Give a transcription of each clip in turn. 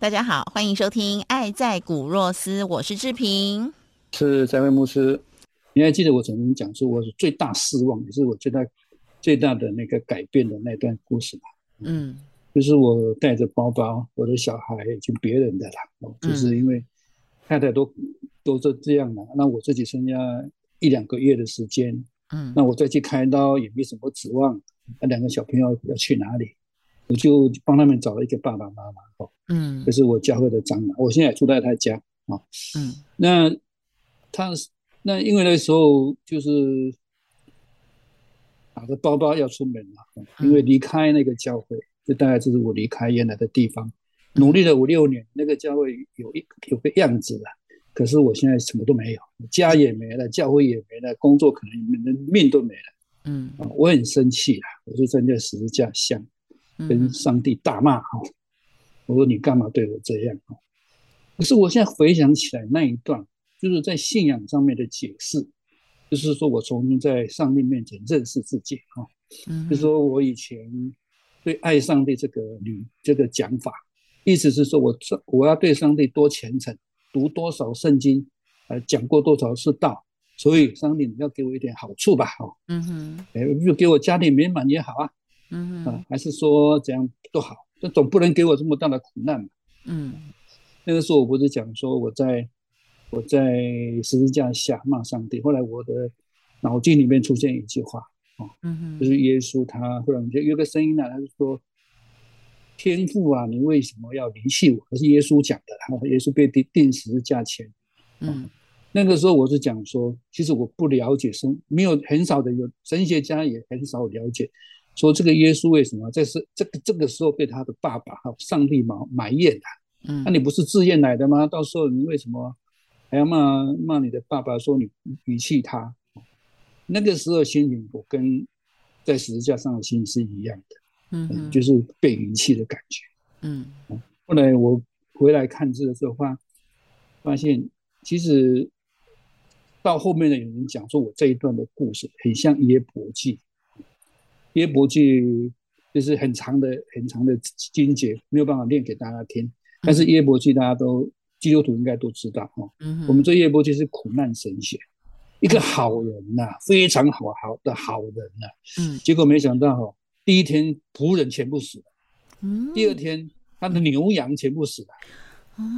大家好，欢迎收听《爱在古若斯》，我是志平，是在位牧师。你还记得我曾经讲说，我是最大失望，也是我最大最大的那个改变的那段故事吧？嗯，就是我带着包包，我的小孩已经别人的了，就是因为太太都都是这样了，那我自己剩下一两个月的时间，嗯，那我再去开刀也没什么指望，那两个小朋友要去哪里？我就帮他们找了一个爸爸妈妈，哦，嗯，这是我教会的长老，我现在住在他家，啊，嗯，那他那因为那时候就是打着包包要出门了，因为离开那个教会，就大概就是我离开原来的地方，努力了五六年，那个教会有一有个样子了，可是我现在什么都没有，家也没了，教会也没了，工作可能连命都没了，嗯，啊，我很生气啊，我就站在十字架下。跟上帝大骂哈，我说你干嘛对我这样哈？可是我现在回想起来那一段，就是在信仰上面的解释，就是说我重新在上帝面前认识自己哈。嗯，就说我以前对爱上帝这个理这个讲法，意思是说我我要对上帝多虔诚，读多少圣经，呃，讲过多少次道，所以上帝你要给我一点好处吧哈。嗯哼，哎，就给我家庭美满也好啊。嗯啊，还是说怎样都好，那总不能给我这么大的苦难嘛。嗯，那个时候我不是讲说我在我在十字架下骂上帝，后来我的脑筋里面出现一句话，哦，嗯就是耶稣他忽然就有个声音呢，他就说：“天父啊，你为什么要离弃我？”这是耶稣讲的，然后耶稣被钉钉十字架前，嗯，那个时候我是讲说，其实我不了解神，没有很少的有神学家也很少了解。说这个耶稣为什么在是这个这个时候被他的爸爸哈上帝埋埋怨他？嗯，那你不是自愿来的吗？到时候你为什么还要骂骂你的爸爸？说你遗弃他？那个时候心情我跟在十字架上的心是一样的，嗯，就是被遗弃的感觉，嗯。后来我回来看这个时候，发发现其实到后面的有人讲说我这一段的故事很像耶伯记。耶伯记就是很长的、很长的经节，没有办法念给大家听。但是耶伯记大家都基督徒应该都知道哈。我们这耶伯记是苦难神学，一个好人呐，非常好好的好人呐。嗯。结果没想到哈，第一天仆人全部死了，嗯。第二天他的牛羊全部死了，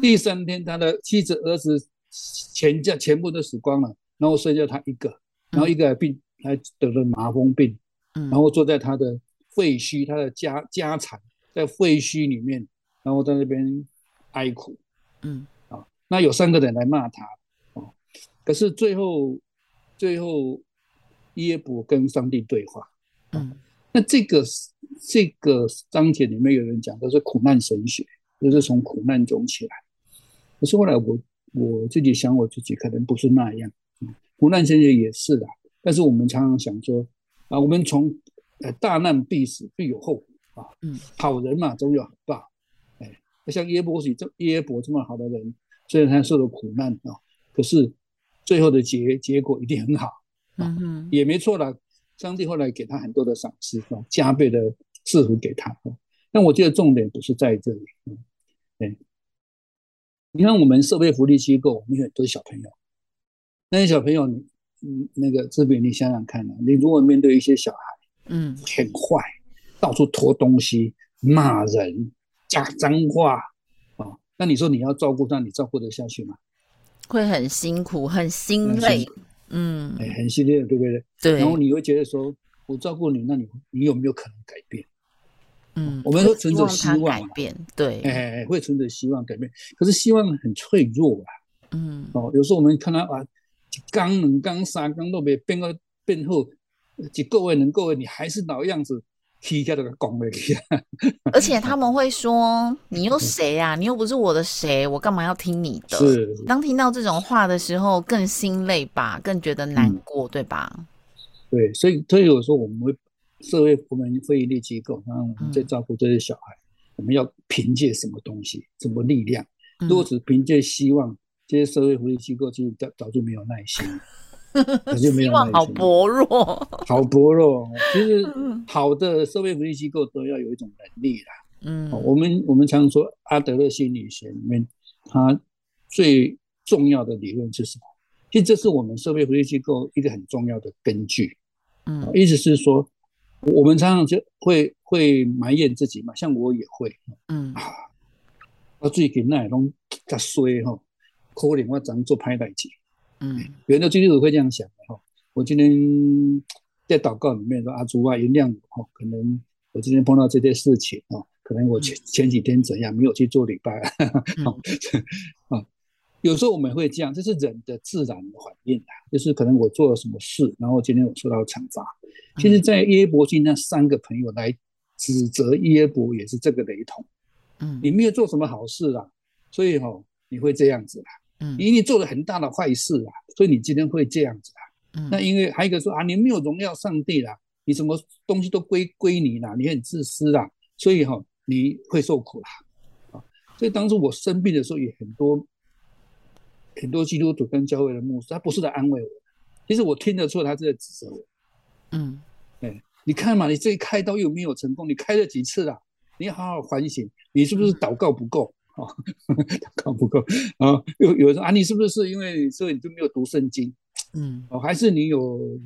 第三天他的妻子儿子全家全部都死光了，然后剩下他一个，然后一个还病还得了麻风病。然后坐在他的废墟，他的家家产在废墟里面，然后在那边哀苦，嗯。啊，那有三个人来骂他，哦，可是最后最后耶伯跟上帝对话，嗯，那这个这个章节里面有人讲的是苦难神学，就是从苦难中起来，可是后来我我自己想我自己可能不是那样，苦难神学也是的，但是我们常常想说。啊，我们从呃大难必死必有后福啊，嗯，好人嘛总有好报，哎，像耶伯许这耶伯这么好的人，虽然他受了苦难啊，可是最后的结结果一定很好，嗯也没错了。上帝后来给他很多的赏赐啊，加倍的赐福给他。但我觉得重点不是在这里，嗯，哎，你看我们社会福利机构，我们有很多小朋友，那些小朋友。嗯，那个志平，你想想看啊，你如果面对一些小孩，嗯，很坏，到处拖东西、骂人、讲脏话啊，那你说你要照顾他，你照顾得下去吗？会很辛苦，很心累，嗯，哎，很心累，对不对？对。然后你会觉得说，我照顾你，那你你有没有可能改变？嗯，我们都存着希希望改变，对，哎，会存着希望改变，可是希望很脆弱啊。嗯哦，有时候我们看到啊，一缸、两缸、三缸都没变个变后，一个月、两个月，你还是老样子，踢下这个拱了去啊。而且他们会说：“你又谁啊？你又不是我的谁，我干嘛要听你的？”是，当听到这种话的时候，更心累吧，更觉得难嗯过，对吧？对，所以所以有时候我们会社会我们非营利机构，然后我们在照顾这些小孩，我们要凭借什么东西、什么力量？如果嗯只凭借希望，这些社会福利机构其实早早就没有耐心了，早就没有耐心 好薄弱。好薄弱哦。其实 嗯好的社会福利机构都要有一种能力啦。嗯哦我们我们常说阿德勒心理学里面，它最重要的理论是什么？其实这是我们社会福利机构一个很重要的根据。嗯意思是说，我们常常就会会埋怨自己嘛，像我也会嗯啊，我最近那拢较衰吼，可能我咱做歹代志。嗯有的基督徒会这样想的哈。我今天在祷告里面说：“阿主啊，原谅我哈，可能我今天碰到这些事情啊，可能我前前几天怎样没有去做礼拜啊。”有时候我们会这样，这是人的自然的反应啊，就是可能我做了什么事，然后今天我受到惩罚。其实，在耶伯记那三个朋友来指责耶伯，也是这个雷同。嗯你没有做什么好事啦，所以哈、你会这样子啦。嗯你你做了很大的坏事啊，所以你今天会这样子啊。嗯那因为还有一个说啊，你没有荣耀上帝啦，你什么东西都归归你啦，你很自私啦，所以哈、你会受苦啦。啊，所以当初我生病的时候，也很多很多基督徒跟教会的牧师，他不是在安慰我，其实我听得出他是在指责我。嗯哎，你看嘛，你这一开刀又没有成功，你开了几次啦？你好好反省，你是不是祷告不够？啊、祷告不够啊？有有人说啊，你是不是因为所以你就没有读圣经？嗯哦，还是你有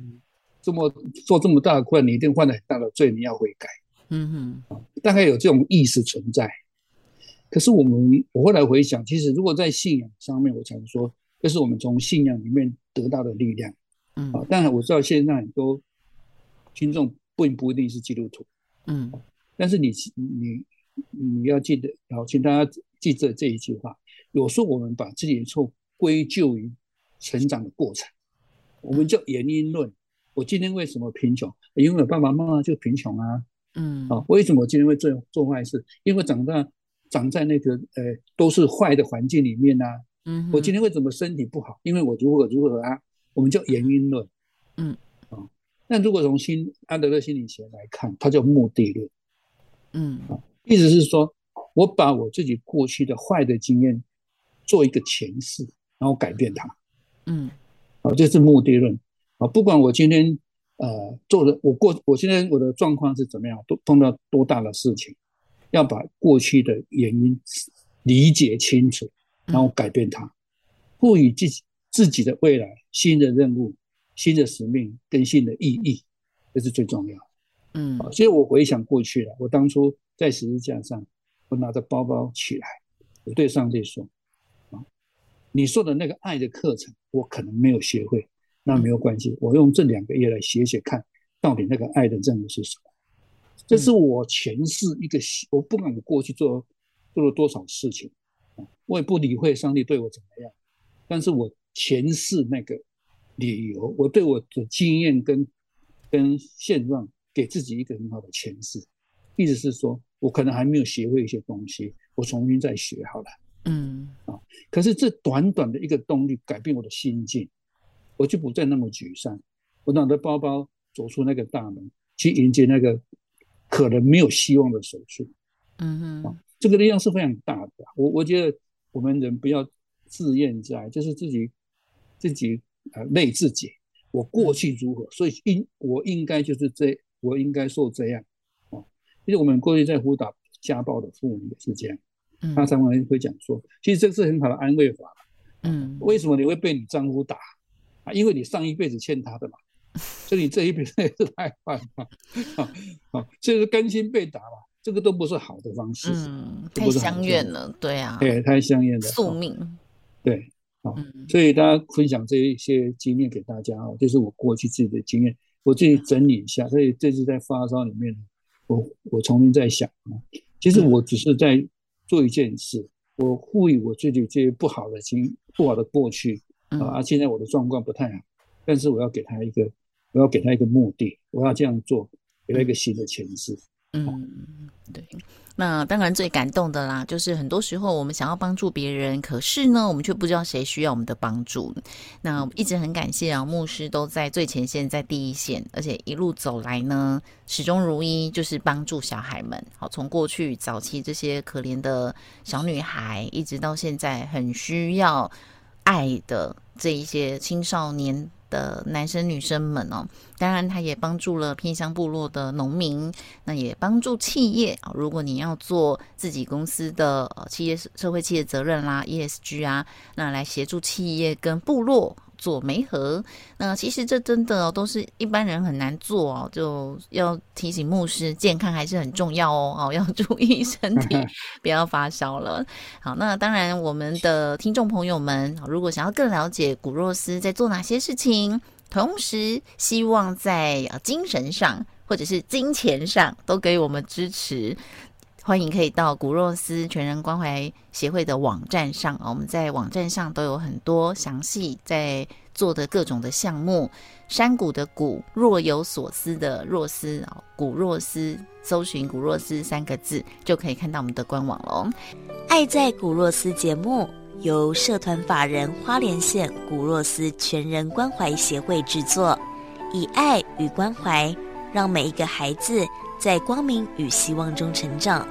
这么做这么大的困，你一定犯了很大的罪，你要悔改，嗯嗯大概有这种意识存在。可是我们我后来回想，其实如果在信仰上面，我常说，这是我们从信仰里面得到的力量嗯啊嗯。当然我知道现在很多听众并不一定是基督徒，嗯但是你你你要记得，好，请大家记着这一句话：有时候我们把自己的错归咎于成长的过程，我们叫原因论。我今天为什么贫穷？因为我爸爸妈妈就贫穷啊！嗯啊，为什么我今天会做做坏事？因为长大长在那个呃都是坏的环境里面啊。嗯，我今天为什么身体不好？因为我如何如何啊？我们叫原因论。嗯啊，那如果从心安德勒心理学来看，它叫目的论。嗯啊意思是说，我把我自己过去的坏的经验做一个诠释，然后改变它。嗯啊，这是目的论。啊，不管我今天呃做的，我过我现在我的状况是怎么样，都碰到多大的事情，要把过去的原因理解清楚，然后改变它，赋予自己自己的未来新的任务、新的使命跟新的意义，这是最重要的。嗯啊，所以我回想过去了，我当初在十字架上，我拿着包包起来，我对上帝说：“啊，你说的那个爱的课程，我可能没有学会，那没有关系，我用这两个月来写写看，到底那个爱的任务是什么。”这是我前世一个，我不管我过去做做了多少事情，啊我也不理会上帝对我怎么样，但是我前世那个理由，我对我的经验跟跟现状。给自己一个很好的诠释，意思是说我可能还没有学会一些东西，我重新再学好了。嗯啊可是这短短的一个动力改变我的心境，我就不再那么沮丧。我拿着包包走出那个大门，去迎接那个可能没有希望的手术。嗯哼这个力量是非常大的。我我觉得我们人不要自怨自艾，就是自己自己呃累自己。我过去如何，所以应我应该就是这。我应该受这样，哦，其实我们过去在辅导家暴的妇女也是这样，嗯他常常会讲说，其实这是很好的安慰法。嗯为什么你会被你丈夫打啊？因为你上一辈子欠他的嘛，所以你这一辈子 也是太坏嘛，啊啊，所以说甘心被打嘛，这个都不是好的方式，嗯，太相怨了，对啊，对，太相怨了宿哦命，对，啊，嗯所以大家分享这一些经验给大家哦，这是我过去自己的经验，我自己整理一下。所以这次在发烧里面，我我重新在想啊，其实我只是在做一件事，我赋予我自己这些不好的经不好的过去啊，现在我的状况不太好，但是我要给他一个，我要给他一个目的，我要这样做，给他一个新的前世。嗯，对。那当然最感动的啦，就是很多时候我们想要帮助别人，可是呢，我们却不知道谁需要我们的帮助。那一直很感谢啊，牧师都在最前线，在第一线，而且一路走来呢，始终如一，就是帮助小孩们。好，从过去早期这些可怜的小女孩，一直到现在很需要爱的这一些青少年。的男生女生们哦，当然他也帮助了偏乡部落的农民，那也帮助企业啊。如果你要做自己公司的企业社会企业责任啦 ESG 啊，那来协助企业跟部落。做媒合，那其实这真的都是一般人很难做哦，就要提醒牧师，健康还是很重要哦，哦，要注意身体，不要发烧了。好，那当然，我们的听众朋友们，如果想要更了解古若斯在做哪些事情，同时希望在精神上或者是金钱上都给我们支持。欢迎可以到古若斯全人关怀协会的网站上我们在网站上都有很多详细在做的各种的项目。山谷的谷，若有所思的若思啊，古若斯，搜寻古若斯三个字就可以看到我们的官网喽。爱在古若斯节目由社团法人花莲县古若斯全人关怀协会制作，以爱与关怀，让每一个孩子。在光明与希望中成长。